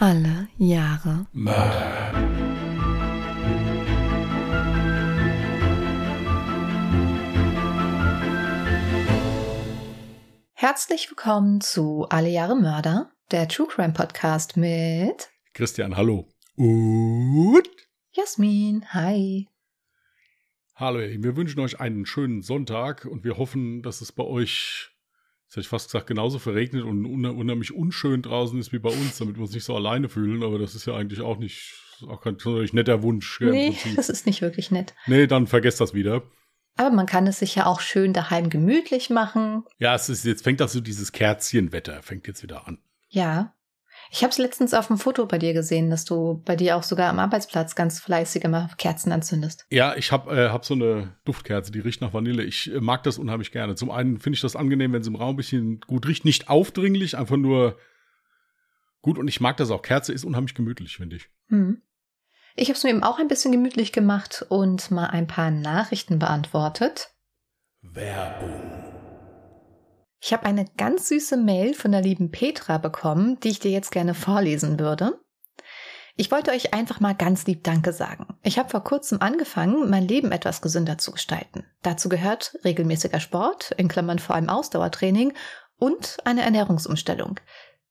Alle Jahre Mörder. Herzlich willkommen zu Alle Jahre Mörder, der True Crime Podcast mit Christian, hallo. Und Jasmin. Hi. hallo, ihr Lieben. wir wünschen euch einen schönen Sonntag und wir hoffen, dass es bei euch, jetzt hätte ich fast gesagt, genauso verregnet und unheim- unheimlich unschön draußen ist wie bei uns, damit wir uns nicht so alleine fühlen, aber das ist ja eigentlich auch nicht, auch kein sonderlich netter Wunsch. im Nee, das ist nicht wirklich nett. nee, dann vergesst das wieder. Aber man kann es sich ja auch schön daheim gemütlich machen. Ja, es ist, jetzt fängt das so dieses Kerzchenwetter, fängt jetzt wieder an. Ja. Ich habe es letztens auf dem Foto bei dir gesehen, dass du bei dir auch sogar am Arbeitsplatz ganz fleißig immer Kerzen anzündest. Ja, ich habe äh, hab so eine Duftkerze, die riecht nach Vanille. Ich äh, mag das unheimlich gerne. Zum einen finde ich das angenehm, wenn es im Raum ein bisschen gut riecht. Nicht aufdringlich, einfach nur gut. Und ich mag das auch. Kerze ist unheimlich gemütlich, finde ich. Hm. Ich habe es mir eben auch ein bisschen gemütlich gemacht und mal ein paar Nachrichten beantwortet. Werbung. Ich habe eine ganz süße Mail von der lieben Petra bekommen, die ich dir jetzt gerne vorlesen würde. Ich wollte euch einfach mal ganz lieb Danke sagen. Ich habe vor kurzem angefangen, mein Leben etwas gesünder zu gestalten. Dazu gehört regelmäßiger Sport, in Klammern vor allem Ausdauertraining und eine Ernährungsumstellung.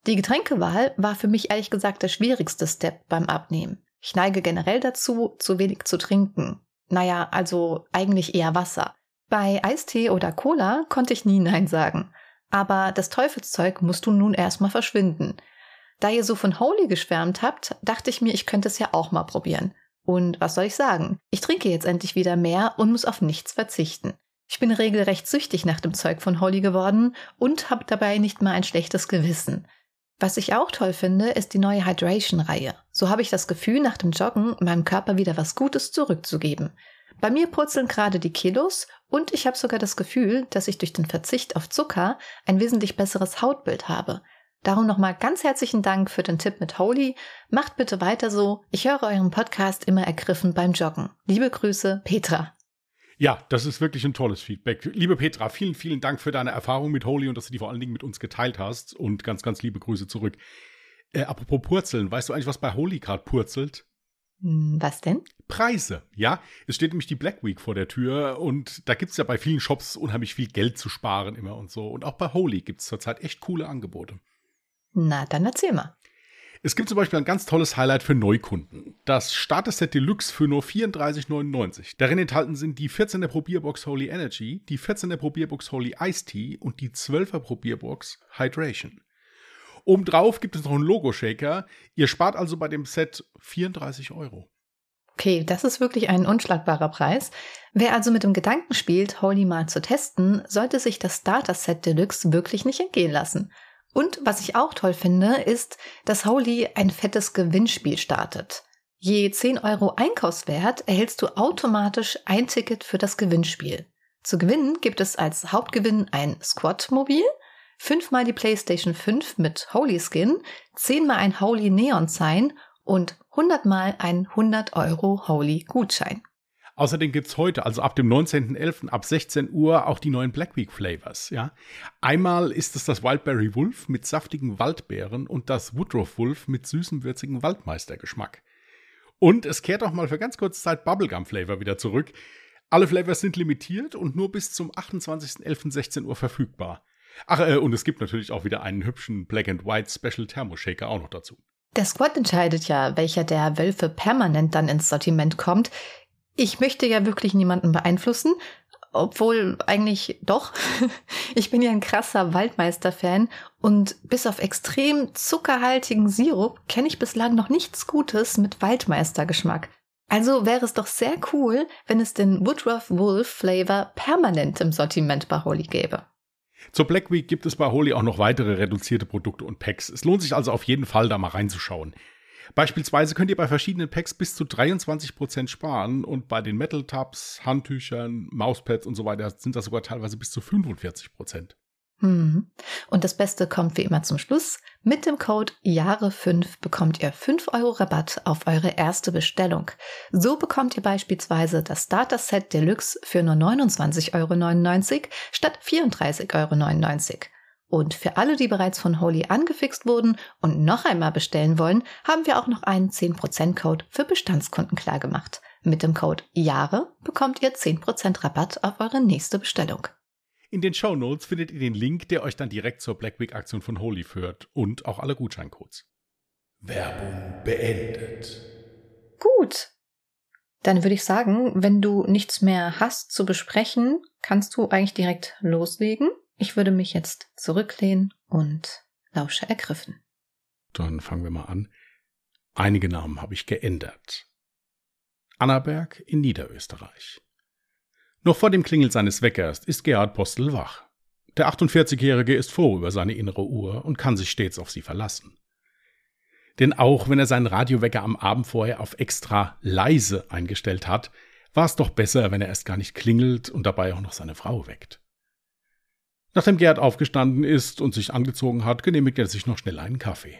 Die Getränkewahl war für mich ehrlich gesagt der schwierigste Step beim Abnehmen. Ich neige generell dazu, zu wenig zu trinken. Naja, also eigentlich eher Wasser. Bei Eistee oder Cola konnte ich nie Nein sagen. Aber das Teufelszeug musst du nun erstmal verschwinden. Da ihr so von Holy geschwärmt habt, dachte ich mir, ich könnte es ja auch mal probieren. Und was soll ich sagen? Ich trinke jetzt endlich wieder mehr und muss auf nichts verzichten. Ich bin regelrecht süchtig nach dem Zeug von Holy geworden und habe dabei nicht mal ein schlechtes Gewissen. Was ich auch toll finde, ist die neue Hydration-Reihe. So habe ich das Gefühl, nach dem Joggen meinem Körper wieder was Gutes zurückzugeben. Bei mir purzeln gerade die Kilos und ich habe sogar das Gefühl, dass ich durch den Verzicht auf Zucker ein wesentlich besseres Hautbild habe. Darum nochmal ganz herzlichen Dank für den Tipp mit Holy. Macht bitte weiter so. Ich höre euren Podcast immer ergriffen beim Joggen. Liebe Grüße, Petra. Ja, das ist wirklich ein tolles Feedback. Liebe Petra, vielen, vielen Dank für deine Erfahrung mit Holy und dass du die vor allen Dingen mit uns geteilt hast. Und ganz, ganz liebe Grüße zurück. Äh, apropos Purzeln, weißt du eigentlich, was bei Holy gerade purzelt? Hm, Was denn? Preise, ja. Es steht nämlich die Black Week vor der Tür und da gibt's ja bei vielen Shops unheimlich viel Geld zu sparen immer und so. Und auch bei Holy gibt's zurzeit echt coole Angebote. Na, dann erzähl mal. Es gibt zum Beispiel ein ganz tolles Highlight für Neukunden. Das Starter-Set Deluxe für nur 34,99. Darin enthalten sind die 14er Probierbox Holy Energy, die 14er Probierbox Holy Ice Tea und die 12er Probierbox Hydration. Obendrauf gibt es noch einen Logo-Shaker. Ihr spart also bei dem Set 34 Euro. Okay, das ist wirklich ein unschlagbarer Preis. Wer also mit dem Gedanken spielt, Holy mal zu testen, sollte sich das Starter Set Deluxe wirklich nicht entgehen lassen. Und was ich auch toll finde, ist, dass Holy ein fettes Gewinnspiel startet. Je 10 Euro Einkaufswert erhältst du automatisch ein Ticket für das Gewinnspiel. Zu gewinnen gibt es als Hauptgewinn ein Squad-Mobil, fünfmal die PlayStation 5 mit Holy Skin, zehnmal ein Holy Neon Sign und 100 mal ein 100 Euro Holy Gutschein. Außerdem gibt's heute, also ab dem 19.11. ab 16 Uhr, auch die neuen Black Week Flavors. Ja? Einmal ist es das Wildberry Wolf mit saftigen Waldbeeren und das Woodruff Wolf mit süßem, würzigen Waldmeistergeschmack. Und es kehrt auch mal für ganz kurze Zeit Bubblegum Flavor wieder zurück. Alle Flavors sind limitiert und nur bis zum 28.11.16 Uhr verfügbar. Ach, äh, und es gibt natürlich auch wieder einen hübschen Black and White Special Thermo Shaker auch noch dazu. Der Squad entscheidet ja, welcher der Wölfe permanent dann ins Sortiment kommt. Ich möchte ja wirklich niemanden beeinflussen, obwohl eigentlich doch. Ich bin ja ein krasser Waldmeister-Fan und bis auf extrem zuckerhaltigen Sirup kenne ich bislang noch nichts Gutes mit Waldmeister-Geschmack. Also wäre es doch sehr cool, wenn es den Woodruff Wolf Flavor permanent im Sortiment bei Holy gäbe. Zur Black Week gibt es bei Holy auch noch weitere reduzierte Produkte und Packs. Es lohnt sich also auf jeden Fall, da mal reinzuschauen. Beispielsweise könnt ihr bei verschiedenen Packs bis zu 23% sparen und bei den Metal Tubs, Handtüchern, Mauspads und so weiter sind das sogar teilweise bis zu 45%. Hm. Und das Beste kommt wie immer zum Schluss. Mit dem Code Jahre5 bekommt ihr 5 Euro Rabatt auf eure erste Bestellung. So bekommt ihr beispielsweise das Starter Set Deluxe für nur 29,99 Euro statt 34,99 Euro. Und für alle, die bereits von Holy angefixt wurden und noch einmal bestellen wollen, haben wir auch noch einen 10%-Code für Bestandskunden klargemacht. Mit dem Code JAHRE bekommt ihr 10% Rabatt auf eure nächste Bestellung. In den Show Notes findet ihr den Link, der euch dann direkt zur Black Week Aktion von Holy führt und auch alle Gutscheincodes. Werbung beendet. Gut. Dann würde ich sagen, wenn du nichts mehr hast zu besprechen, kannst du eigentlich direkt loslegen. Ich würde mich jetzt zurücklehnen und lausche ergriffen. Dann fangen wir mal an. Einige Namen habe ich geändert. Annaberg in Niederösterreich. Noch vor dem Klingel seines Weckers ist Gerhard Postel wach. Der 48-Jährige ist froh über seine innere Uhr und kann sich stets auf sie verlassen. Denn auch wenn er seinen Radiowecker am Abend vorher auf extra leise eingestellt hat, war es doch besser, wenn er erst gar nicht klingelt und dabei auch noch seine Frau weckt. Nachdem Gerhard aufgestanden ist und sich angezogen hat, genehmigt er sich noch schnell einen Kaffee.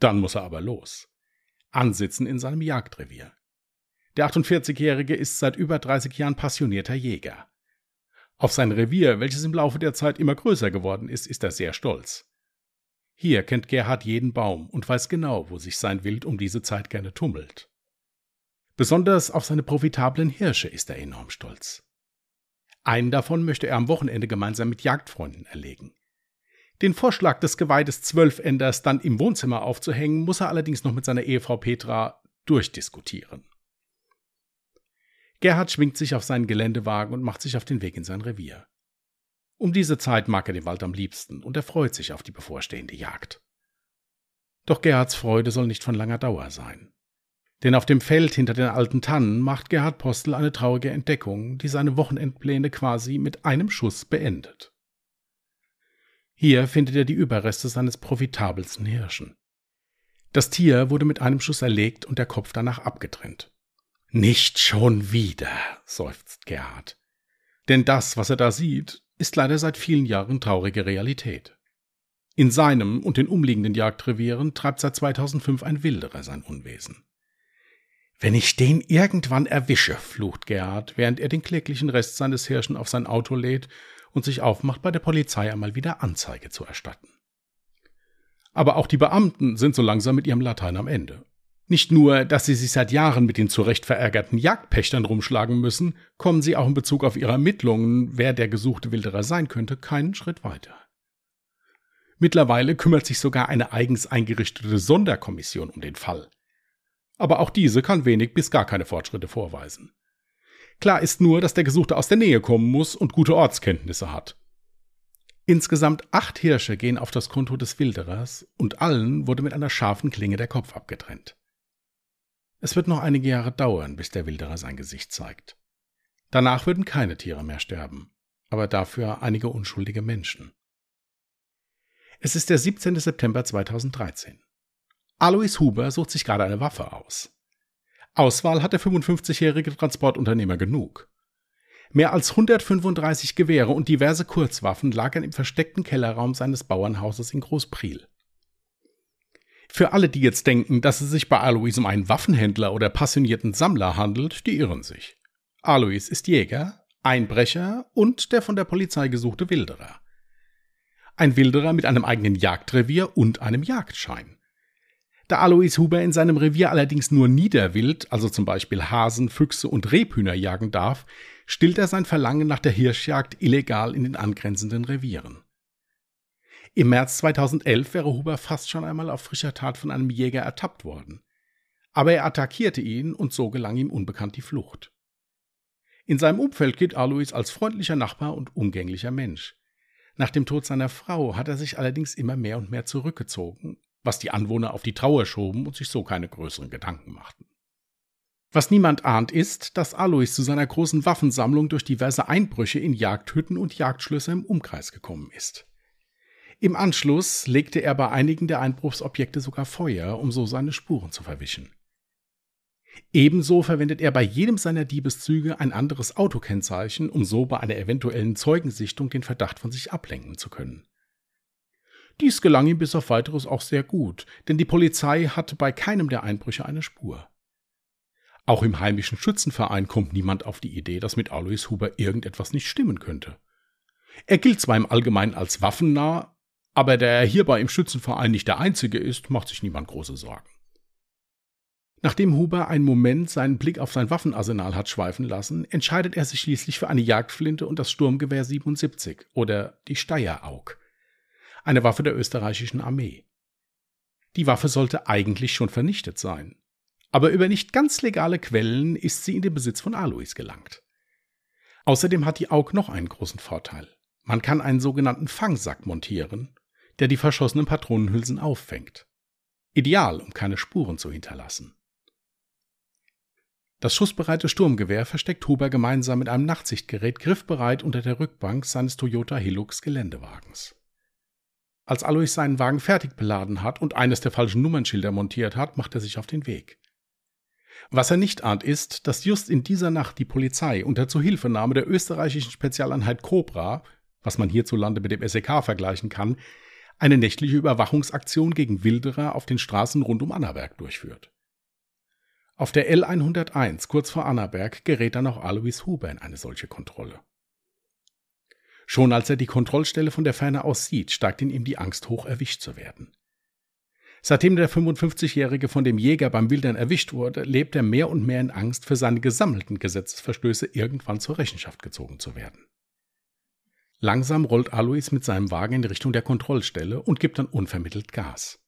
Dann muss er aber los. Ansitzen in seinem Jagdrevier. Der 48-Jährige ist seit über 30 Jahren passionierter Jäger. Auf sein Revier, welches im Laufe der Zeit immer größer geworden ist, ist er sehr stolz. Hier kennt Gerhard jeden Baum und weiß genau, wo sich sein Wild um diese Zeit gerne tummelt. Besonders auf seine profitablen Hirsche ist er enorm stolz. Einen davon möchte er am Wochenende gemeinsam mit Jagdfreunden erlegen. Den Vorschlag des Geweih des Zwölfenders dann im Wohnzimmer aufzuhängen, muss er allerdings noch mit seiner Ehefrau Petra durchdiskutieren. Gerhard schwingt sich auf seinen Geländewagen und macht sich auf den Weg in sein Revier. Um diese Zeit mag er den Wald am liebsten und er freut sich auf die bevorstehende Jagd. Doch Gerhards Freude soll nicht von langer Dauer sein. Denn auf dem Feld hinter den alten Tannen macht Gerhard Postel eine traurige Entdeckung, die seine Wochenendpläne quasi mit einem Schuss beendet. Hier findet er die Überreste seines profitabelsten Hirschen. Das Tier wurde mit einem Schuss erlegt und der Kopf danach abgetrennt. Nicht schon wieder, seufzt Gerhard. Denn das, was er da sieht, ist leider seit vielen Jahren traurige Realität. In seinem und den umliegenden Jagdrevieren treibt seit 2005 ein Wilderer sein Unwesen. Wenn ich den irgendwann erwische, flucht Gerhard, während er den kläglichen Rest seines Hirschen auf sein Auto lädt und sich aufmacht, bei der Polizei einmal wieder Anzeige zu erstatten. Aber auch die Beamten sind so langsam mit ihrem Latein am Ende. Nicht nur, dass sie sich seit Jahren mit den zu Recht verärgerten Jagdpächtern rumschlagen müssen, kommen sie auch in Bezug auf ihre Ermittlungen, wer der gesuchte Wilderer sein könnte, keinen Schritt weiter. Mittlerweile kümmert sich sogar eine eigens eingerichtete Sonderkommission um den Fall. Aber auch diese kann wenig bis gar keine Fortschritte vorweisen. Klar ist nur, dass der Gesuchte aus der Nähe kommen muss und gute Ortskenntnisse hat. Insgesamt acht Hirsche gehen auf das Konto des Wilderers und allen wurde mit einer scharfen Klinge der Kopf abgetrennt. Es wird noch einige Jahre dauern, bis der Wilderer sein Gesicht zeigt. Danach würden keine Tiere mehr sterben, aber dafür einige unschuldige Menschen. Es ist der 17. September 2013. Alois Huber sucht sich gerade eine Waffe aus. Auswahl hat der 55-jährige Transportunternehmer genug. Mehr als 135 Gewehre und diverse Kurzwaffen lagern im versteckten Kellerraum seines Bauernhauses in Großpriel. Für alle, die jetzt denken, dass es sich bei Alois um einen Waffenhändler oder passionierten Sammler handelt, die irren sich. Alois ist Jäger, Einbrecher und der von der Polizei gesuchte Wilderer. Ein Wilderer mit einem eigenen Jagdrevier und einem Jagdschein. Da Alois Huber in seinem Revier allerdings nur Niederwild, also zum Beispiel Hasen, Füchse und Rebhühner jagen darf, stillt er sein Verlangen nach der Hirschjagd illegal in den angrenzenden Revieren. Im März 2011 wäre Huber fast schon einmal auf frischer Tat von einem Jäger ertappt worden. Aber er attackierte ihn und so gelang ihm unbekannt die Flucht. In seinem Umfeld gilt Alois als freundlicher Nachbar und umgänglicher Mensch. Nach dem Tod seiner Frau hat er sich allerdings immer mehr und mehr zurückgezogen, was die Anwohner auf die Trauer schoben und sich so keine größeren Gedanken machten. Was niemand ahnt, ist, dass Alois zu seiner großen Waffensammlung durch diverse Einbrüche in Jagdhütten und Jagdschlösser im Umkreis gekommen ist. Im Anschluss legte er bei einigen der Einbruchsobjekte sogar Feuer, um so seine Spuren zu verwischen. Ebenso verwendet er bei jedem seiner Diebeszüge ein anderes Autokennzeichen, um so bei einer eventuellen Zeugensichtung den Verdacht von sich ablenken zu können. Dies gelang ihm bis auf weiteres auch sehr gut, denn die Polizei hatte bei keinem der Einbrüche eine Spur. Auch im heimischen Schützenverein kommt niemand auf die Idee, dass mit Alois Huber irgendetwas nicht stimmen könnte. Er gilt zwar im Allgemeinen als waffennah, Aber da er hierbei im Schützenverein nicht der Einzige ist, macht sich niemand große Sorgen. Nachdem Huber einen Moment seinen Blick auf sein Waffenarsenal hat schweifen lassen, entscheidet er sich schließlich für eine Jagdflinte und das Sturmgewehr 77 oder die Steyeraug, eine Waffe der österreichischen Armee. Die Waffe sollte eigentlich schon vernichtet sein, aber über nicht ganz legale Quellen ist sie in den Besitz von Alois gelangt. Außerdem hat die Aug noch einen großen Vorteil. Man kann einen sogenannten Fangsack montieren, der die verschossenen Patronenhülsen auffängt. Ideal, um keine Spuren zu hinterlassen. Das schussbereite Sturmgewehr versteckt Huber gemeinsam mit einem Nachtsichtgerät griffbereit unter der Rückbank seines Toyota Hilux Geländewagens. Als Alois seinen Wagen fertig beladen hat und eines der falschen Nummernschilder montiert hat, macht er sich auf den Weg. Was er nicht ahnt, ist, dass just in dieser Nacht die Polizei unter Zuhilfenahme der österreichischen Spezialeinheit Cobra, was man hierzulande mit dem SEK vergleichen kann, eine nächtliche Überwachungsaktion gegen Wilderer auf den Straßen rund um Annaberg durchführt. Auf der L101 kurz vor Annaberg gerät dann auch Alois Huber in eine solche Kontrolle. Schon als er die Kontrollstelle von der Ferne aus sieht, steigt in ihm die Angst hoch, erwischt zu werden. Seitdem der 55-Jährige von dem Jäger beim Wildern erwischt wurde, lebt er mehr und mehr in Angst, für seine gesammelten Gesetzesverstöße irgendwann zur Rechenschaft gezogen zu werden. Langsam rollt Alois mit seinem Wagen in Richtung der Kontrollstelle und gibt dann unvermittelt Gas.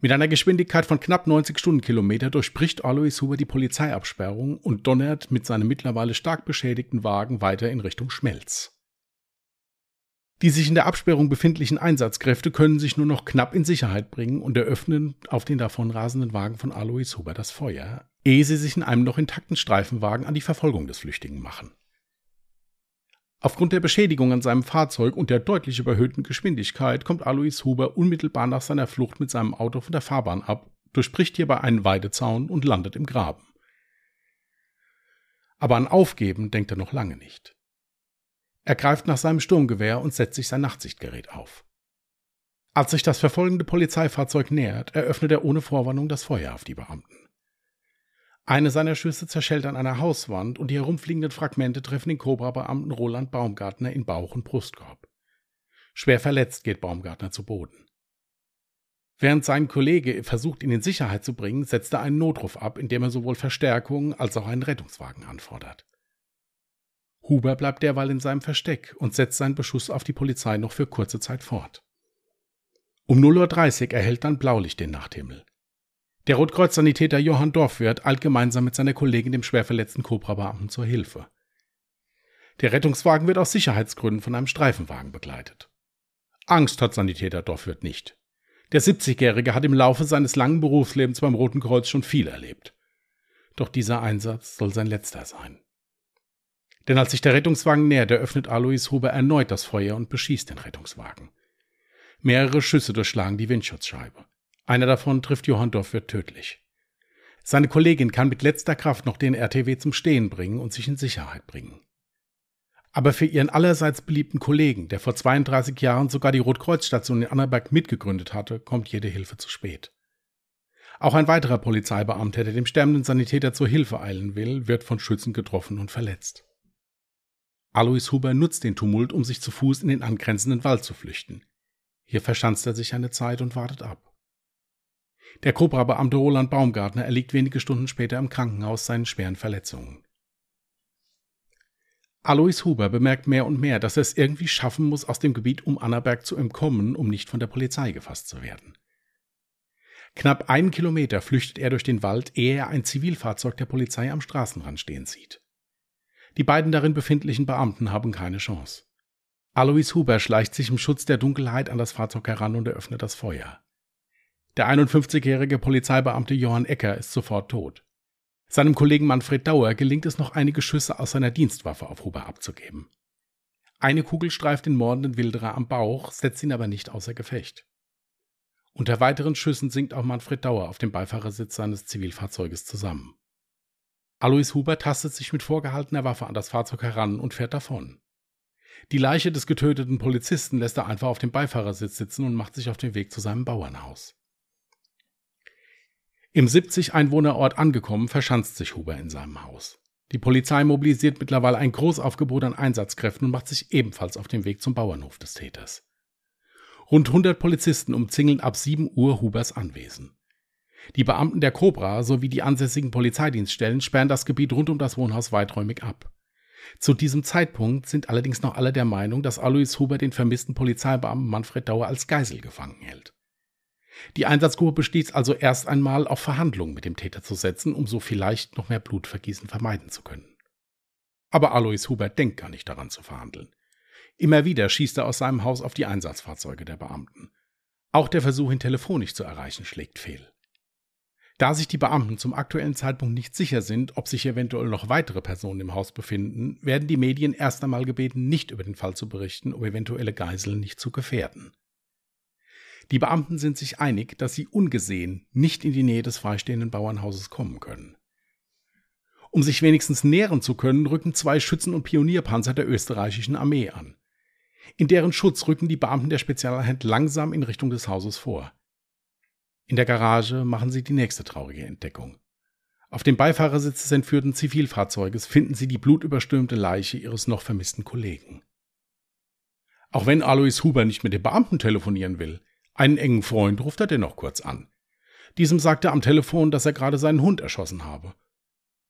Mit einer Geschwindigkeit von knapp 90 Stundenkilometer durchbricht Alois Huber die Polizeiabsperrung und donnert mit seinem mittlerweile stark beschädigten Wagen weiter in Richtung Schmelz. Die sich in der Absperrung befindlichen Einsatzkräfte können sich nur noch knapp in Sicherheit bringen und eröffnen auf den davonrasenden Wagen von Alois Huber das Feuer, ehe sie sich in einem noch intakten Streifenwagen an die Verfolgung des Flüchtigen machen. Aufgrund der Beschädigung an seinem Fahrzeug und der deutlich überhöhten Geschwindigkeit kommt Alois Huber unmittelbar nach seiner Flucht mit seinem Auto von der Fahrbahn ab, durchbricht hierbei einen Weidezaun und landet im Graben. Aber an Aufgeben denkt er noch lange nicht. Er greift nach seinem Sturmgewehr und setzt sich sein Nachtsichtgerät auf. Als sich das verfolgende Polizeifahrzeug nähert, eröffnet er ohne Vorwarnung das Feuer auf die Beamten. Eine seiner Schüsse zerschellt an einer Hauswand und die herumfliegenden Fragmente treffen den Cobra-Beamten Roland Baumgartner in Bauch und Brustkorb. Schwer verletzt geht Baumgartner zu Boden. Während sein Kollege versucht, ihn in Sicherheit zu bringen, setzt er einen Notruf ab, indem er sowohl Verstärkung als auch einen Rettungswagen anfordert. Huber bleibt derweil in seinem Versteck und setzt seinen Beschuss auf die Polizei noch für kurze Zeit fort. Um 0.30 Uhr erhält dann Blaulicht den Nachthimmel. Der Rotkreuz-Sanitäter Johann Dorfwirt eilt gemeinsam mit seiner Kollegin dem schwerverletzten Cobra-Beamten zur Hilfe. Der Rettungswagen wird aus Sicherheitsgründen von einem Streifenwagen begleitet. Angst hat Sanitäter Dorfwirt nicht. Der 70-Jährige hat im Laufe seines langen Berufslebens beim Roten Kreuz schon viel erlebt. Doch dieser Einsatz soll sein letzter sein. Denn als sich der Rettungswagen nähert, eröffnet Alois Huber erneut das Feuer und beschießt den Rettungswagen. Mehrere Schüsse durchschlagen die Windschutzscheibe. Einer davon trifft Johann Dorfwirt tödlich. Seine Kollegin kann mit letzter Kraft noch den RTW zum Stehen bringen und sich in Sicherheit bringen. Aber für ihren allerseits beliebten Kollegen, der vor 32 Jahren sogar die Rotkreuzstation in Annaberg mitgegründet hatte, kommt jede Hilfe zu spät. Auch ein weiterer Polizeibeamter, der dem sterbenden Sanitäter zur Hilfe eilen will, wird von Schützen getroffen und verletzt. Alois Huber nutzt den Tumult, um sich zu Fuß in den angrenzenden Wald zu flüchten. Hier verschanzt er sich eine Zeit und wartet ab. Der Cobra-Beamte Roland Baumgartner erliegt wenige Stunden später im Krankenhaus seinen schweren Verletzungen. Alois Huber bemerkt mehr und mehr, dass er es irgendwie schaffen muss, aus dem Gebiet um Annaberg zu entkommen, um nicht von der Polizei gefasst zu werden. Knapp einen Kilometer flüchtet er durch den Wald, ehe er ein Zivilfahrzeug der Polizei am Straßenrand stehen sieht. Die beiden darin befindlichen Beamten haben keine Chance. Alois Huber schleicht sich im Schutz der Dunkelheit an das Fahrzeug heran und eröffnet das Feuer. Der 51-jährige Polizeibeamte Johann Ecker ist sofort tot. Seinem Kollegen Manfred Dauer gelingt es noch einige Schüsse aus seiner Dienstwaffe auf Huber abzugeben. Eine Kugel streift den mordenden Wilderer am Bauch, setzt ihn aber nicht außer Gefecht. Unter weiteren Schüssen sinkt auch Manfred Dauer auf dem Beifahrersitz seines Zivilfahrzeuges zusammen. Alois Huber tastet sich mit vorgehaltener Waffe an das Fahrzeug heran und fährt davon. Die Leiche des getöteten Polizisten lässt er einfach auf dem Beifahrersitz sitzen und macht sich auf den Weg zu seinem Bauernhaus. Im 70 Einwohnerort angekommen, verschanzt sich Huber in seinem Haus. Die Polizei mobilisiert mittlerweile ein Großaufgebot an Einsatzkräften und macht sich ebenfalls auf den Weg zum Bauernhof des Täters. Rund 100 Polizisten umzingeln ab 7 Uhr Hubers Anwesen. Die Beamten der Cobra sowie die ansässigen Polizeidienststellen sperren das Gebiet rund um das Wohnhaus weiträumig ab. Zu diesem Zeitpunkt sind allerdings noch alle der Meinung, dass Alois Huber den vermissten Polizeibeamten Manfred Dauer als Geisel gefangen hält. Die Einsatzgruppe besteht also erst einmal auf Verhandlungen mit dem Täter zu setzen, um so vielleicht noch mehr Blutvergießen vermeiden zu können. Aber Alois Huber denkt gar nicht daran zu verhandeln. Immer wieder schießt er aus seinem Haus auf die Einsatzfahrzeuge der Beamten. Auch der Versuch, ihn telefonisch zu erreichen, schlägt fehl. Da sich die Beamten zum aktuellen Zeitpunkt nicht sicher sind, ob sich eventuell noch weitere Personen im Haus befinden, werden die Medien erst einmal gebeten, nicht über den Fall zu berichten, um eventuelle Geiseln nicht zu gefährden. Die Beamten sind sich einig, dass sie ungesehen nicht in die Nähe des freistehenden Bauernhauses kommen können. Um sich wenigstens nähren zu können, rücken zwei Schützen- und Pionierpanzer der österreichischen Armee an. In deren Schutz rücken die Beamten der Spezialeinheit langsam in Richtung des Hauses vor. In der Garage machen sie die nächste traurige Entdeckung. Auf dem Beifahrersitz des entführten Zivilfahrzeuges finden sie die blutüberströmte Leiche ihres noch vermissten Kollegen. Auch wenn Alois Huber nicht mit dem Beamten telefonieren will, einen engen Freund ruft er dennoch kurz an. Diesem sagt er am Telefon, dass er gerade seinen Hund erschossen habe.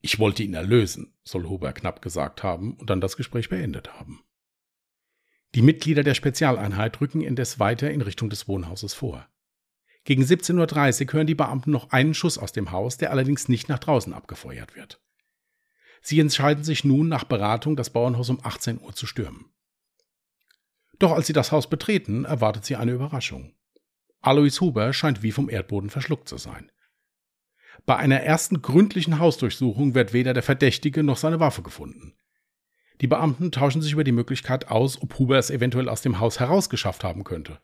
Ich wollte ihn erlösen, soll Huber knapp gesagt haben und dann das Gespräch beendet haben. Die Mitglieder der Spezialeinheit rücken indes weiter in Richtung des Wohnhauses vor. Gegen 17.30 Uhr hören die Beamten noch einen Schuss aus dem Haus, der allerdings nicht nach draußen abgefeuert wird. Sie entscheiden sich nun nach Beratung, das Bauernhaus um 18 Uhr zu stürmen. Doch als sie das Haus betreten, erwartet sie eine Überraschung. Alois Huber scheint wie vom Erdboden verschluckt zu sein. Bei einer ersten gründlichen Hausdurchsuchung wird weder der Verdächtige noch seine Waffe gefunden. Die Beamten tauschen sich über die Möglichkeit aus, ob Huber es eventuell aus dem Haus herausgeschafft haben könnte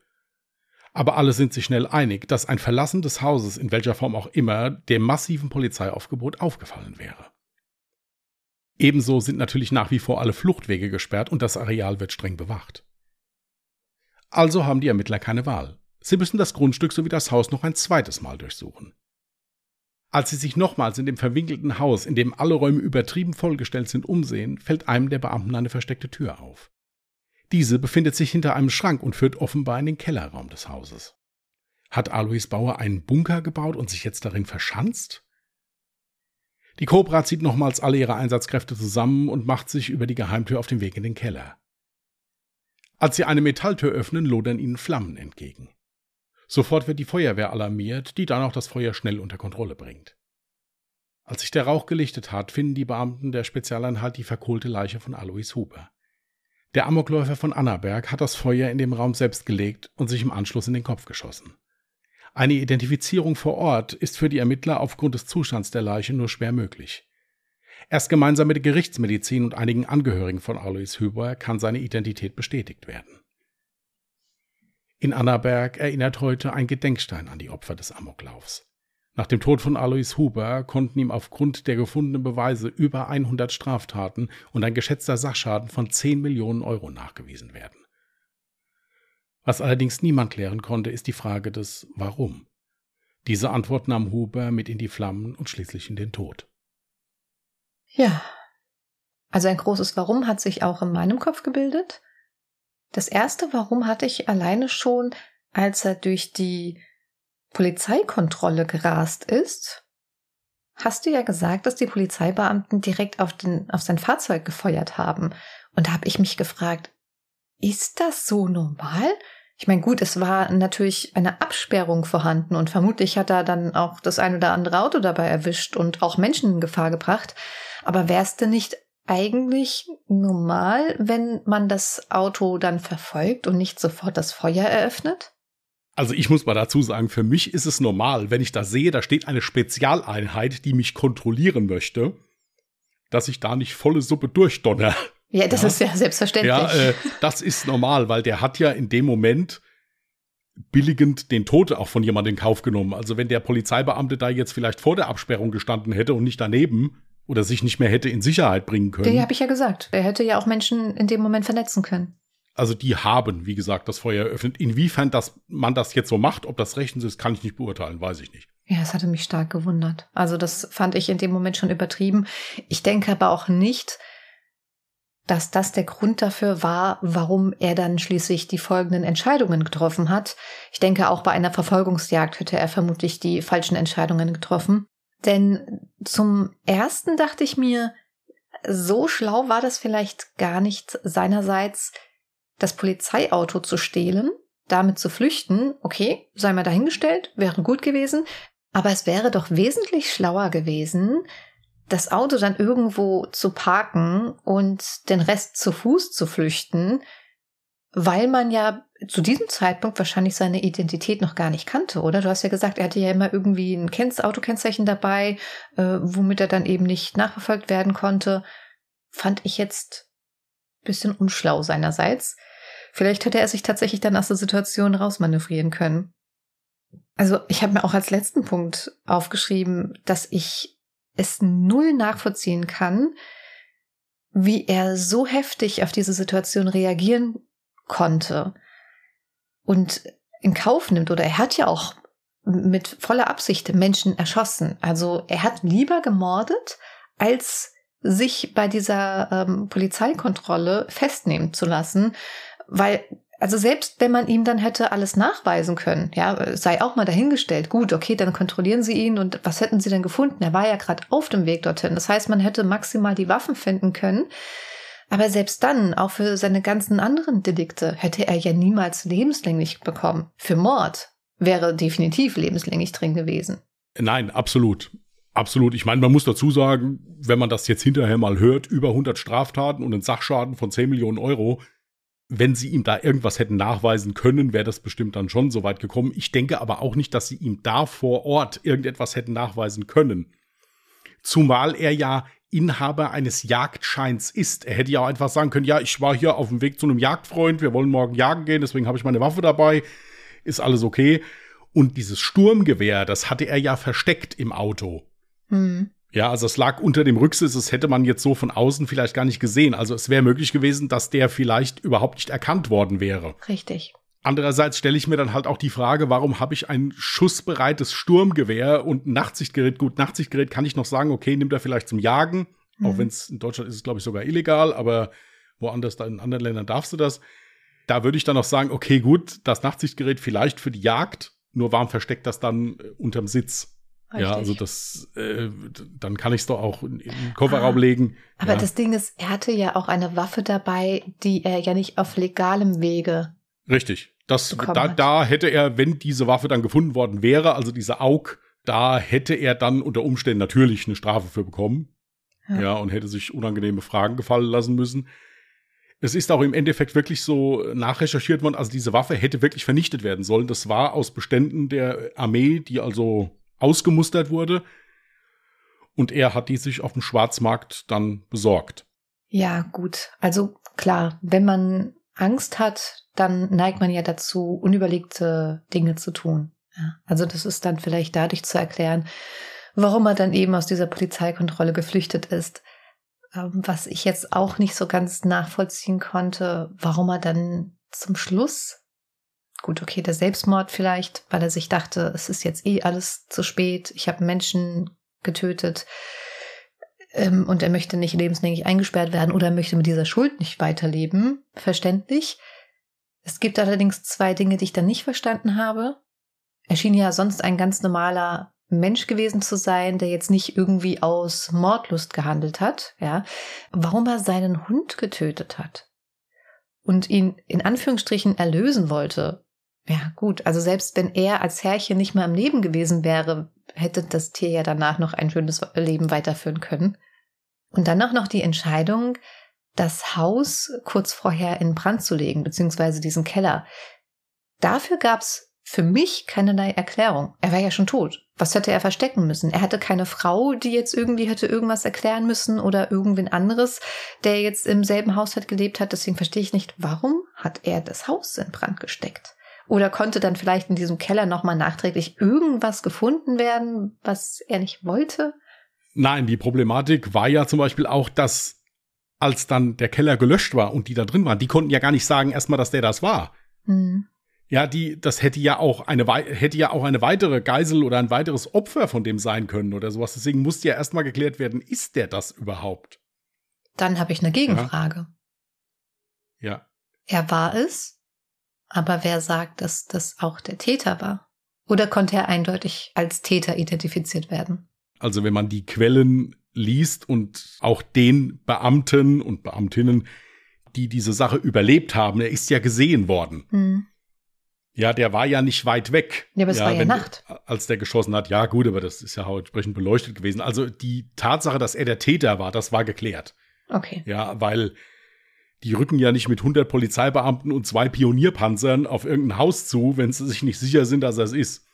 aber alle sind sich schnell einig, dass ein Verlassen des Hauses in welcher Form auch immer dem massiven Polizeiaufgebot aufgefallen wäre. Ebenso sind natürlich nach wie vor alle Fluchtwege gesperrt und das Areal wird streng bewacht. Also haben die Ermittler keine Wahl. Sie müssen das Grundstück sowie das Haus noch ein zweites Mal durchsuchen. Als sie sich nochmals in dem verwinkelten Haus, in dem alle Räume übertrieben vollgestellt sind, umsehen, fällt einem der Beamten eine versteckte Tür auf. Diese befindet sich hinter einem Schrank und führt offenbar in den Kellerraum des Hauses. Hat Alois Bauer einen Bunker gebaut und sich jetzt darin verschanzt? Die Cobra zieht nochmals alle ihre Einsatzkräfte zusammen und macht sich über die Geheimtür auf den Weg in den Keller. Als sie eine Metalltür öffnen, lodern ihnen Flammen entgegen. Sofort wird die Feuerwehr alarmiert, die dann auch das Feuer schnell unter Kontrolle bringt. Als sich der Rauch gelichtet hat, finden die Beamten der Spezialeinheit die verkohlte Leiche von Alois Huber. Der Amokläufer von Annaberg hat das Feuer in dem Raum selbst gelegt und sich im Anschluss in den Kopf geschossen. Eine Identifizierung vor Ort ist für die Ermittler aufgrund des Zustands der Leiche nur schwer möglich. Erst gemeinsam mit der Gerichtsmedizin und einigen Angehörigen von Alois Hüber kann seine Identität bestätigt werden. In Annaberg erinnert heute ein Gedenkstein an die Opfer des Amoklaufs. Nach dem Tod von Alois Huber konnten ihm aufgrund der gefundenen Beweise über 100 Straftaten und ein geschätzter Sachschaden von 10 Millionen Euro nachgewiesen werden. Was allerdings niemand klären konnte, ist die Frage des Warum. Diese Antwort nahm Huber mit in die Flammen und schließlich in den Tod. Ja. Also ein großes Warum hat sich auch in meinem Kopf gebildet. Das erste Warum hatte ich alleine schon, als er durch die Polizeikontrolle gerast ist, hast du ja gesagt, dass die Polizeibeamten direkt auf, den, auf sein Fahrzeug gefeuert haben. Und da habe ich mich gefragt, ist das so normal? Ich meine, gut, es war natürlich eine Absperrung vorhanden und vermutlich hat er dann auch das ein oder andere Auto dabei erwischt und auch Menschen in Gefahr gebracht. Aber wär's denn nicht eigentlich normal, wenn man das Auto dann verfolgt und nicht sofort das Feuer eröffnet? Also ich muss mal dazu sagen, für mich ist es normal, wenn ich da sehe, da steht eine Spezialeinheit, die mich kontrollieren möchte, dass ich da nicht volle Suppe durchdonner. Ja, das ja. ist ja selbstverständlich. Ja, äh, das ist normal, weil der hat ja in dem Moment billigend den Tod auch von jemandem in Kauf genommen. Also wenn der Polizeibeamte da jetzt vielleicht vor der Absperrung gestanden hätte und nicht daneben oder sich nicht mehr hätte in Sicherheit bringen können. Der habe ich ja gesagt. Er hätte ja auch Menschen in dem Moment verletzen können. Also die haben, wie gesagt, das Feuer eröffnet. Inwiefern das, man das jetzt so macht, ob das rechtens ist, kann ich nicht beurteilen, weiß ich nicht. Ja, es hatte mich stark gewundert. Also das fand ich in dem Moment schon übertrieben. Ich denke aber auch nicht, dass das der Grund dafür war, warum er dann schließlich die folgenden Entscheidungen getroffen hat. Ich denke, auch bei einer Verfolgungsjagd hätte er vermutlich die falschen Entscheidungen getroffen. Denn zum ersten dachte ich mir, so schlau war das vielleicht gar nicht seinerseits, das Polizeiauto zu stehlen, damit zu flüchten. Okay, sei mal dahingestellt, wäre gut gewesen. Aber es wäre doch wesentlich schlauer gewesen, das Auto dann irgendwo zu parken und den Rest zu Fuß zu flüchten, weil man ja zu diesem Zeitpunkt wahrscheinlich seine Identität noch gar nicht kannte, oder? Du hast ja gesagt, er hatte ja immer irgendwie ein Kenz Autokennzeichen dabei, äh, womit er dann eben nicht nachverfolgt werden konnte. Fand ich jetzt bisschen unschlau seinerseits. Vielleicht hätte er sich tatsächlich dann aus der Situation rausmanövrieren können. Also ich habe mir auch als letzten Punkt aufgeschrieben, dass ich es null nachvollziehen kann, wie er so heftig auf diese Situation reagieren konnte und in Kauf nimmt. Oder er hat ja auch mit voller Absicht Menschen erschossen. Also er hat lieber gemordet, als sich bei dieser ähm, Polizeikontrolle festnehmen zu lassen, weil also selbst wenn man ihm dann hätte alles nachweisen können, ja, sei auch mal dahingestellt. Gut, okay, dann kontrollieren sie ihn und was hätten sie denn gefunden? Er war ja gerade auf dem Weg dorthin. Das heißt, man hätte maximal die Waffen finden können. Aber selbst dann, auch für seine ganzen anderen Delikte, hätte er ja niemals lebenslänglich bekommen. Für Mord wäre definitiv lebenslänglich drin gewesen. Nein, absolut. Absolut. Ich meine, man muss dazu sagen, wenn man das jetzt hinterher mal hört, über 100 Straftaten und einen Sachschaden von 10 Millionen Euro, wenn sie ihm da irgendwas hätten nachweisen können, wäre das bestimmt dann schon so weit gekommen. Ich denke aber auch nicht, dass sie ihm da vor Ort irgendetwas hätten nachweisen können. Zumal er ja Inhaber eines Jagdscheins ist. Er hätte ja auch einfach sagen können, ja, ich war hier auf dem Weg zu einem Jagdfreund, wir wollen morgen jagen gehen, deswegen habe ich meine Waffe dabei, ist alles okay. Und dieses Sturmgewehr, das hatte er ja versteckt im Auto. Hm. Ja, also es lag unter dem Rücksitz, das hätte man jetzt so von außen vielleicht gar nicht gesehen. Also es wäre möglich gewesen, dass der vielleicht überhaupt nicht erkannt worden wäre. Richtig. Andererseits stelle ich mir dann halt auch die Frage, warum habe ich ein schussbereites Sturmgewehr und ein Nachtsichtgerät? Gut, Nachtsichtgerät kann ich noch sagen, okay, nimmt er vielleicht zum Jagen, mhm. auch wenn es in Deutschland ist glaube ich, sogar illegal, aber woanders, in anderen Ländern darfst du das. Da würde ich dann noch sagen, okay, gut, das Nachtsichtgerät vielleicht für die Jagd, nur warum versteckt das dann äh, unterm Sitz? Richtig. Ja, also das, äh, dann kann ich es doch auch in, in den Kofferraum ah, legen. Aber ja. das Ding ist, er hatte ja auch eine Waffe dabei, die er ja nicht auf legalem Wege. Richtig. Das, da, da hätte er, wenn diese Waffe dann gefunden worden wäre, also diese AUG, da hätte er dann unter Umständen natürlich eine Strafe für bekommen. Ja. ja, und hätte sich unangenehme Fragen gefallen lassen müssen. Es ist auch im Endeffekt wirklich so nachrecherchiert worden, also diese Waffe hätte wirklich vernichtet werden sollen. Das war aus Beständen der Armee, die also ausgemustert wurde. Und er hat die sich auf dem Schwarzmarkt dann besorgt. Ja, gut. Also klar, wenn man Angst hat, dann neigt man ja dazu, unüberlegte Dinge zu tun. Ja, also das ist dann vielleicht dadurch zu erklären, warum er dann eben aus dieser Polizeikontrolle geflüchtet ist. Ähm, was ich jetzt auch nicht so ganz nachvollziehen konnte, warum er dann zum Schluss Gut, okay, der Selbstmord vielleicht, weil er sich dachte, es ist jetzt eh alles zu spät, ich habe Menschen getötet ähm, und er möchte nicht lebenslänglich eingesperrt werden oder er möchte mit dieser Schuld nicht weiterleben. Verständlich. Es gibt allerdings zwei Dinge, die ich dann nicht verstanden habe. Er schien ja sonst ein ganz normaler Mensch gewesen zu sein, der jetzt nicht irgendwie aus Mordlust gehandelt hat, ja. Warum er seinen Hund getötet hat und ihn in Anführungsstrichen erlösen wollte, ja, gut. Also selbst wenn er als Herrchen nicht mehr am Leben gewesen wäre, hätte das Tier ja danach noch ein schönes Leben weiterführen können. Und dann auch noch die Entscheidung, das Haus kurz vorher in Brand zu legen, beziehungsweise diesen Keller. Dafür gab's für mich keinerlei Erklärung. Er war ja schon tot. Was hätte er verstecken müssen? Er hatte keine Frau, die jetzt irgendwie hätte irgendwas erklären müssen oder irgendwen anderes, der jetzt im selben Haushalt gelebt hat. Deswegen verstehe ich nicht, warum hat er das Haus in Brand gesteckt? Oder konnte dann vielleicht in diesem Keller nochmal nachträglich irgendwas gefunden werden, was er nicht wollte? Nein, die Problematik war ja zum Beispiel auch, dass als dann der Keller gelöscht war und die da drin waren, die konnten ja gar nicht sagen erstmal, dass der das war. Hm. Ja, die, das hätte ja auch eine hätte ja auch eine weitere Geisel oder ein weiteres Opfer von dem sein können oder sowas. Deswegen musste ja erstmal geklärt werden, ist der das überhaupt? Dann habe ich eine Gegenfrage. Ja. Er war es, aber wer sagt, dass das auch der Täter war? Oder konnte er eindeutig als Täter identifiziert werden? Also wenn man die Quellen liest und auch den Beamten und Beamtinnen, die diese Sache überlebt haben, er ist ja gesehen worden. Hm. Ja, der war ja nicht weit weg. Ja, aber es war ja Nacht. Als der geschossen hat, ja gut, aber das ist ja entsprechend beleuchtet gewesen. Also die Tatsache, dass er der Täter war, das war geklärt. Okay. Ja, weil die rücken ja nicht mit 100 Polizeibeamten und zwei Pionierpanzern auf irgendein Haus zu, wenn sie sich nicht sicher sind, dass es ist.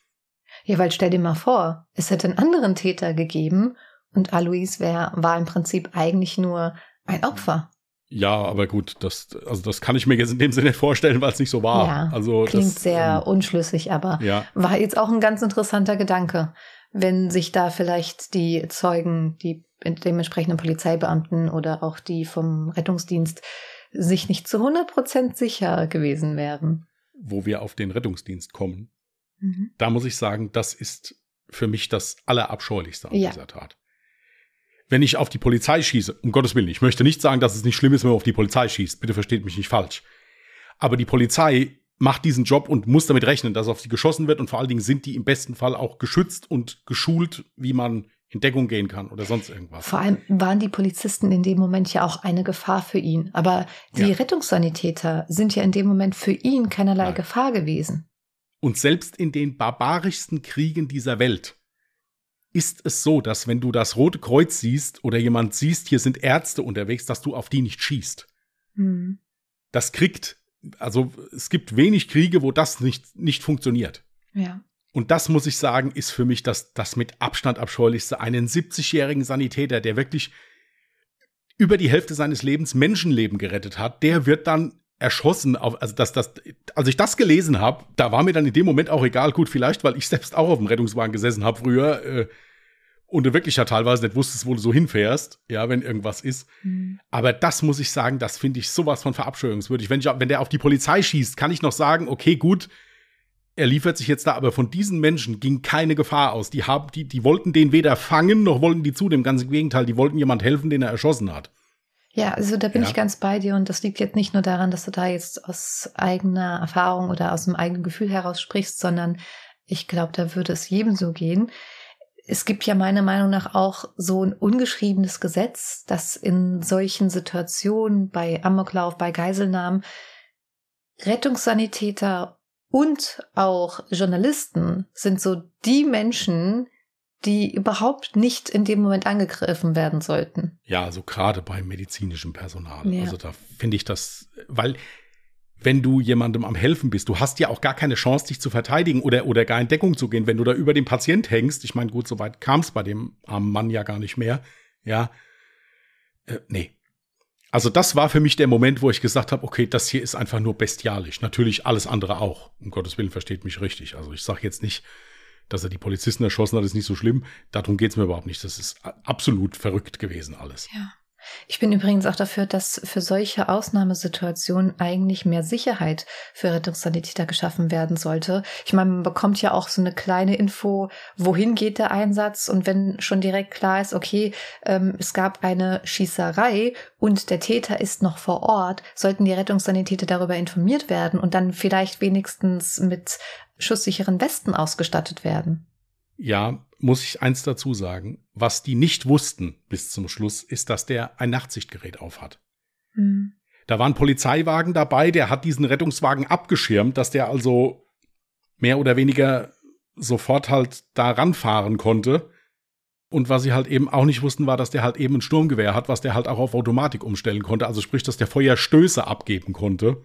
Ja, weil stell dir mal vor, es hätte einen anderen Täter gegeben und Alois wär, war im Prinzip eigentlich nur ein Opfer. Ja, aber gut, das, also das kann ich mir jetzt in dem Sinne nicht vorstellen, weil es nicht so war. ja, also klingt das, sehr unschlüssig, aber ähm, ja, war jetzt auch ein ganz interessanter Gedanke, wenn sich da vielleicht die Zeugen, die dementsprechenden Polizeibeamten oder auch die vom Rettungsdienst sich nicht zu 100% sicher gewesen wären. wo wir auf den Rettungsdienst kommen, Mhm. da muss ich sagen, das ist für mich das Allerabscheulichste an Ja. dieser Tat. Wenn ich auf die Polizei schieße, um Gottes Willen, ich möchte nicht sagen, dass es nicht schlimm ist, wenn man auf die Polizei schießt. Bitte versteht mich nicht falsch. Aber die Polizei macht diesen Job und muss damit rechnen, dass auf sie geschossen wird und vor allen Dingen sind die im besten Fall auch geschützt und geschult, wie man in Deckung gehen kann oder sonst irgendwas. Vor allem waren die Polizisten in dem Moment ja auch eine Gefahr für ihn. Aber die Ja. Rettungssanitäter sind ja in dem Moment für ihn keinerlei Nein. Gefahr gewesen. Und selbst in den barbarischsten Kriegen dieser Welt ist es so, dass wenn du das Rote Kreuz siehst oder jemand siehst, hier sind Ärzte unterwegs, dass du auf die nicht schießt. Hm. Das kriegt, also es gibt wenig Kriege, wo das nicht, nicht funktioniert. Ja. Und das muss ich sagen, ist für mich das, das mit Abstand abscheulichste. Einen 70-jährigen Sanitäter, der wirklich über die Hälfte seines Lebens Menschenleben gerettet hat, der wird dann erschossen. Auf, also das, das, als ich das gelesen habe, da war mir dann in dem Moment auch egal, gut, vielleicht, weil ich selbst auch auf dem Rettungswagen gesessen habe früher äh, und du wirklich ja teilweise nicht wusstest, wo du so hinfährst, ja, wenn irgendwas ist. Hm. Aber das muss ich sagen, das finde ich sowas von verabscheuungswürdig. Wenn, ich, wenn der auf die Polizei schießt, kann ich noch sagen, okay, gut, er liefert sich jetzt da, aber von diesen Menschen ging keine Gefahr aus. Die, haben, die, die wollten den weder fangen, noch wollten die zu dem ganzen Gegenteil. Die wollten jemand helfen, den er erschossen hat. Ja, also da bin Ja. ich ganz bei dir und das liegt jetzt nicht nur daran, dass du da jetzt aus eigener Erfahrung oder aus dem eigenen Gefühl heraus sprichst, sondern ich glaube, da würde es jedem so gehen. Es gibt ja meiner Meinung nach auch so ein ungeschriebenes Gesetz, dass in solchen Situationen bei Amoklauf, bei Geiselnahmen Rettungssanitäter und auch Journalisten sind so die Menschen, die überhaupt nicht in dem Moment angegriffen werden sollten. Ja, also gerade beim medizinischen Personal. Ja. Also da finde ich das, weil wenn du jemandem am Helfen bist, du hast ja auch gar keine Chance, dich zu verteidigen oder, oder gar in Deckung zu gehen, wenn du da über dem Patient hängst. Ich meine, gut, so weit kam es bei dem armen Mann ja gar nicht mehr. Ja. Äh, nee. Also das war für mich der Moment, wo ich gesagt habe, okay, das hier ist einfach nur bestialisch. Natürlich alles andere auch. Um Gottes Willen versteht mich richtig. Also ich sage jetzt nicht, dass er die Polizisten erschossen hat, ist nicht so schlimm. Darum geht's mir überhaupt nicht. Das ist absolut verrückt gewesen alles. Ja. Ich bin übrigens auch dafür, dass für solche Ausnahmesituationen eigentlich mehr Sicherheit für Rettungssanitäter geschaffen werden sollte. Ich meine, man bekommt ja auch so eine kleine Info, wohin geht der Einsatz und wenn schon direkt klar ist, okay, ähm, es gab eine Schießerei und der Täter ist noch vor Ort, sollten die Rettungssanitäter darüber informiert werden und dann vielleicht wenigstens mit schusssicheren Westen ausgestattet werden. Ja, muss ich eins dazu sagen. Was die nicht wussten bis zum Schluss, ist, dass der ein Nachtsichtgerät aufhat. Hm. Da war ein Polizeiwagen dabei, der hat diesen Rettungswagen abgeschirmt, dass der also mehr oder weniger sofort halt da ranfahren konnte. Und was sie halt eben auch nicht wussten, war, dass der halt eben ein Sturmgewehr hat, was der halt auch auf Automatik umstellen konnte. Also sprich, dass der Feuerstöße abgeben konnte.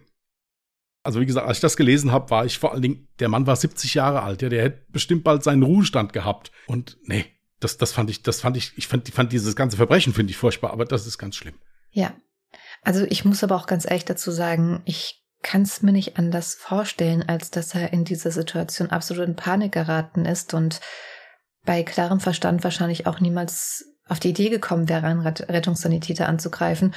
Also wie gesagt, als ich das gelesen habe, war ich vor allen Dingen, der Mann war 70 Jahre alt, ja, der hätte bestimmt bald seinen Ruhestand gehabt. Und nee, das, das fand ich, das fand ich, ich fand, fand dieses ganze Verbrechen finde ich furchtbar, aber das ist ganz schlimm. Ja. Also ich muss aber auch ganz ehrlich dazu sagen, ich kann es mir nicht anders vorstellen, als dass er in dieser Situation absolut in Panik geraten ist und bei klarem Verstand wahrscheinlich auch niemals auf die Idee gekommen wäre, einen Ret- Rettungssanitäter anzugreifen.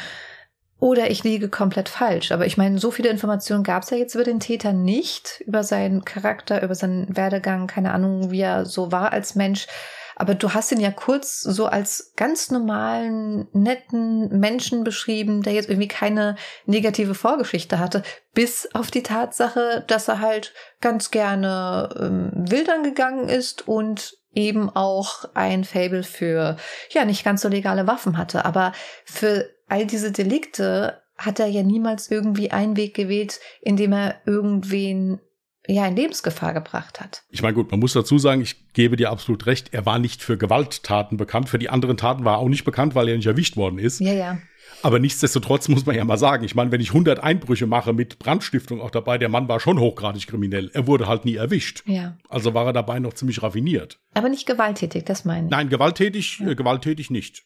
Oder ich liege komplett falsch. Aber ich meine, so viele Informationen gab es ja jetzt über den Täter nicht, über seinen Charakter, über seinen Werdegang, keine Ahnung, wie er so war als Mensch. Aber du hast ihn ja kurz so als ganz normalen, netten Menschen beschrieben, der jetzt irgendwie keine negative Vorgeschichte hatte, bis auf die Tatsache, dass er halt ganz gerne ähm, wildern gegangen ist und eben auch ein Fable für, ja, nicht ganz so legale Waffen hatte. Aber für all diese Delikte hat er ja niemals irgendwie einen Weg gewählt, indem er irgendwen ja in Lebensgefahr gebracht hat. Ich meine, gut, man muss dazu sagen, ich gebe dir absolut recht, er war nicht für Gewalttaten bekannt. Für die anderen Taten war er auch nicht bekannt, weil er nicht erwischt worden ist. Ja, ja. Aber nichtsdestotrotz muss man ja mal sagen, ich meine, wenn ich 100 Einbrüche mache mit Brandstiftung auch dabei, der Mann war schon hochgradig kriminell. Er wurde halt nie erwischt. Ja. Also war er dabei noch ziemlich raffiniert. Aber nicht gewalttätig, das meine ich. Nein, gewalttätig, ja. äh, gewalttätig nicht.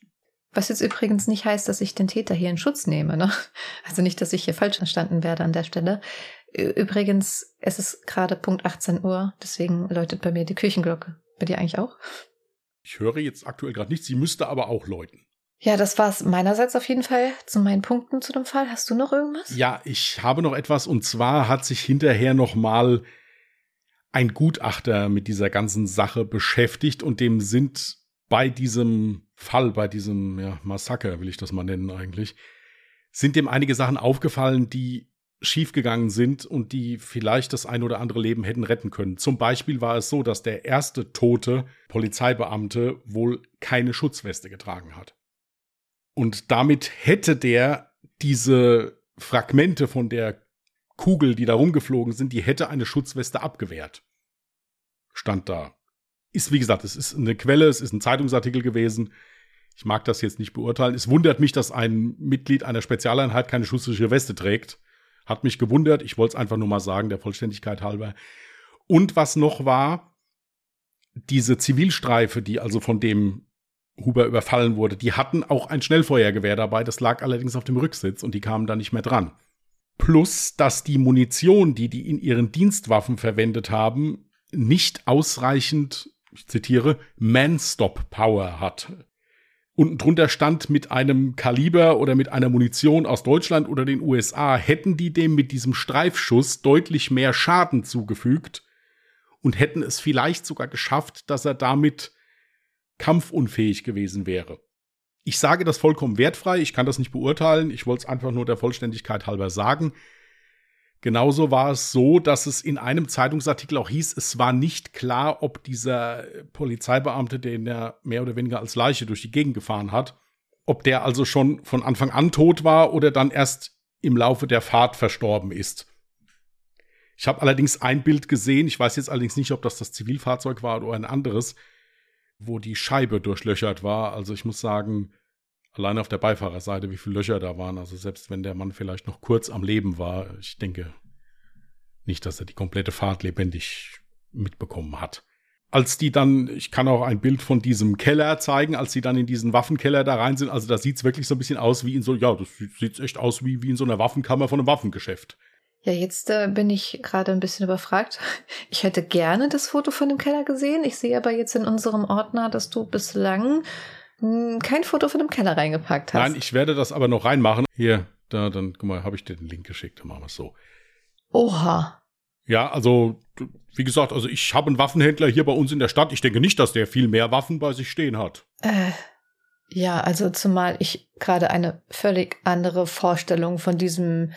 Was jetzt übrigens nicht heißt, dass ich den Täter hier in Schutz nehme. Ne? Also nicht, dass ich hier falsch verstanden werde an der Stelle. Übrigens, es ist gerade Punkt 18 Uhr, deswegen läutet bei mir die Küchenglocke. Bei dir eigentlich auch? Ich höre jetzt aktuell gerade nichts, sie müsste aber auch läuten. Ja, das war's meinerseits auf jeden Fall zu meinen Punkten zu dem Fall. Hast du noch irgendwas? Ja, ich habe noch etwas und zwar hat sich hinterher noch mal ein Gutachter mit dieser ganzen Sache beschäftigt und dem sind bei diesem Fall, bei diesem ja, Massaker, will ich das mal nennen eigentlich, sind dem einige Sachen aufgefallen, die schiefgegangen sind und die vielleicht das ein oder andere Leben hätten retten können. Zum Beispiel war es so, dass der erste tote Polizeibeamte wohl keine Schutzweste getragen hat. Und damit hätte der diese Fragmente von der Kugel, die da rumgeflogen sind, die hätte eine Schutzweste abgewehrt. Stand da. Ist, wie gesagt, es ist eine Quelle, es ist ein Zeitungsartikel gewesen. Ich mag das jetzt nicht beurteilen. Es wundert mich, dass ein Mitglied einer Spezialeinheit keine schutzliche Weste trägt. Hat mich gewundert. Ich wollte es einfach nur mal sagen, der Vollständigkeit halber. Und was noch war, diese Zivilstreife, die also von dem Huber überfallen wurde, die hatten auch ein Schnellfeuergewehr dabei. Das lag allerdings auf dem Rücksitz und die kamen da nicht mehr dran. Plus, dass die Munition, die die in ihren Dienstwaffen verwendet haben, nicht ausreichend, ich zitiere, Man-Stop-Power hat. Unten drunter stand mit einem Kaliber oder mit einer Munition aus Deutschland oder den USA, hätten die dem mit diesem Streifschuss deutlich mehr Schaden zugefügt und hätten es vielleicht sogar geschafft, dass er damit kampfunfähig gewesen wäre. Ich sage das vollkommen wertfrei, ich kann das nicht beurteilen, ich wollte es einfach nur der Vollständigkeit halber sagen. Genauso war es so, dass es in einem Zeitungsartikel auch hieß, es war nicht klar, ob dieser Polizeibeamte, den er mehr oder weniger als Leiche durch die Gegend gefahren hat, ob der also schon von Anfang an tot war oder dann erst im Laufe der Fahrt verstorben ist. Ich habe allerdings ein Bild gesehen, ich weiß jetzt allerdings nicht, ob das das Zivilfahrzeug war oder ein anderes, wo die Scheibe durchlöchert war. Also ich muss sagen, allein auf der Beifahrerseite, wie viele Löcher da waren. Also selbst wenn der Mann vielleicht noch kurz am Leben war, ich denke nicht, dass er die komplette Fahrt lebendig mitbekommen hat. Als die dann, ich kann auch ein Bild von diesem Keller zeigen, als sie dann in diesen Waffenkeller da rein sind, also da sieht's wirklich so ein bisschen aus wie in so, ja, das sieht echt aus wie, wie in so einer Waffenkammer von einem Waffengeschäft. Ja, jetzt äh, bin ich gerade ein bisschen überfragt. Ich hätte gerne das Foto von dem Keller gesehen. Ich sehe aber jetzt in unserem Ordner, dass du bislang kein Foto von dem Keller reingepackt hast. Nein, ich werde das aber noch reinmachen. Hier, da, dann, guck mal, habe ich dir den Link geschickt, dann machen wir es so. Oha. Ja, also, wie gesagt, also ich habe einen Waffenhändler hier bei uns in der Stadt. Ich denke nicht, dass der viel mehr Waffen bei sich stehen hat. Äh, ja, also zumal ich gerade eine völlig andere Vorstellung von diesem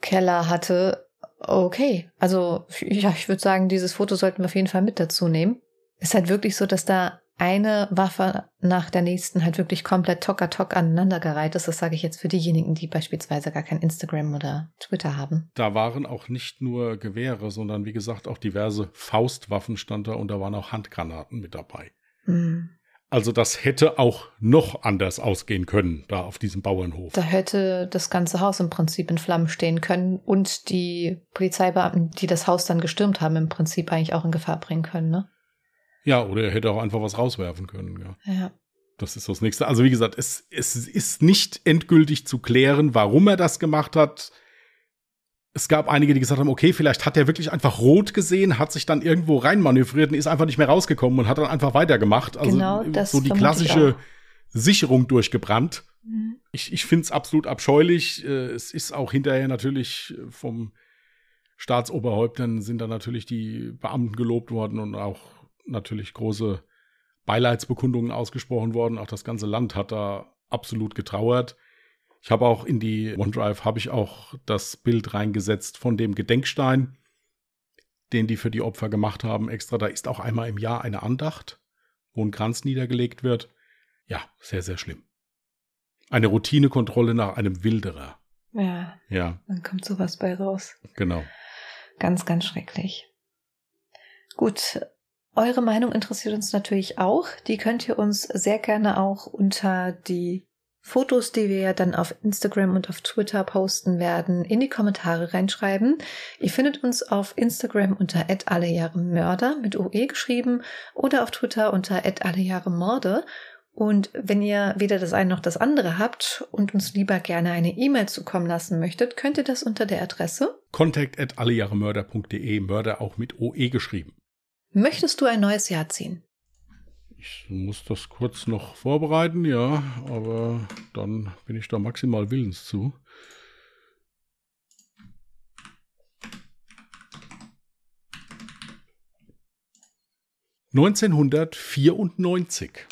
Keller hatte. Okay, also ja, ich würde sagen, dieses Foto sollten wir auf jeden Fall mit dazu nehmen. Ist halt wirklich so, dass da eine Waffe nach der nächsten halt wirklich komplett tocker-tock aneinandergereiht ist. Das sage ich jetzt für diejenigen, die beispielsweise gar kein Instagram oder Twitter haben. Da waren auch nicht nur Gewehre, sondern wie gesagt auch diverse Faustwaffen stand da und da waren auch Handgranaten mit dabei. Mhm. Also das hätte auch noch anders ausgehen können, da auf diesem Bauernhof. Da hätte das ganze Haus im Prinzip in Flammen stehen können und die Polizeibeamten, die das Haus dann gestürmt haben, im Prinzip eigentlich auch in Gefahr bringen können, ne? Ja, oder er hätte auch einfach was rauswerfen können, ja. Ja. Das ist das nächste. Also wie gesagt, es, es ist nicht endgültig zu klären, warum er das gemacht hat. Es gab einige, die gesagt haben, okay, vielleicht hat er wirklich einfach rot gesehen, hat sich dann irgendwo reinmanövriert und ist einfach nicht mehr rausgekommen und hat dann einfach weitergemacht. Also genau, das so die klassische Sicherung durchgebrannt. Mhm. Ich, ich finde es absolut abscheulich. Äh, es ist auch hinterher natürlich vom Staatsoberhäuptern sind da natürlich die Beamten gelobt worden und auch natürlich große Beileidsbekundungen ausgesprochen worden. Auch das ganze Land hat da absolut getrauert. Ich habe auch in die OneDrive habe ich auch das Bild reingesetzt von dem Gedenkstein, den die für die Opfer gemacht haben. Extra, da ist auch einmal im Jahr eine Andacht, wo ein Kranz niedergelegt wird. Ja, sehr, sehr schlimm. Eine Routinekontrolle nach einem Wilderer. Ja. Ja. Dann kommt sowas bei raus. Genau. Ganz, ganz schrecklich. Gut, eure Meinung interessiert uns natürlich auch. Die könnt ihr uns sehr gerne auch unter die Fotos, die wir ja dann auf Instagram und auf Twitter posten werden, in die Kommentare reinschreiben. Ihr findet uns auf Instagram unter Mörder mit OE geschrieben oder auf Twitter unter Morde. Und wenn ihr weder das eine noch das andere habt und uns lieber gerne eine E-Mail zukommen lassen möchtet, könnt ihr das unter der Adresse contact allejahremörder.de, Mörder auch mit OE geschrieben. Möchtest du ein neues Jahr ziehen? Ich muss das kurz noch vorbereiten, ja, aber dann bin ich da maximal willens zu. Neunzehnhundertvierundneunzig.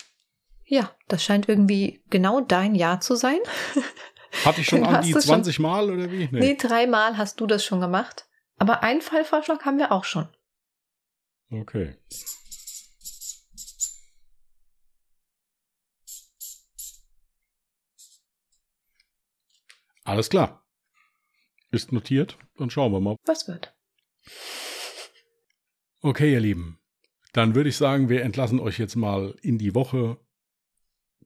Ja, das scheint irgendwie genau dein Jahr zu sein. Hatte ich schon an die hast du schon- 20 Mal oder wie? Nee, dreimal hast du das schon gemacht. Aber einen Fallvorschlag haben wir auch schon. Okay. Alles klar. Ist notiert. Dann schauen wir mal. Was wird? Okay, ihr Lieben. Dann würde ich sagen, wir entlassen euch jetzt mal in die Woche.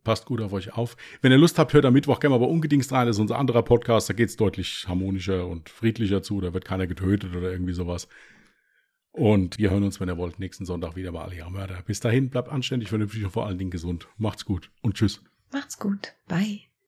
Passt gut auf euch auf. Wenn ihr Lust habt, hört am Mittwoch gerne mal bei Ungedingst rein. Das ist unser anderer Podcast. Da geht es deutlich harmonischer und friedlicher zu. Da wird keiner getötet oder irgendwie sowas. Und wir hören uns, wenn ihr wollt, nächsten Sonntag wieder bei Ihre Mörder. Bis dahin, bleibt anständig, vernünftig und vor allen Dingen gesund. Macht's gut und tschüss. Macht's gut. Bye.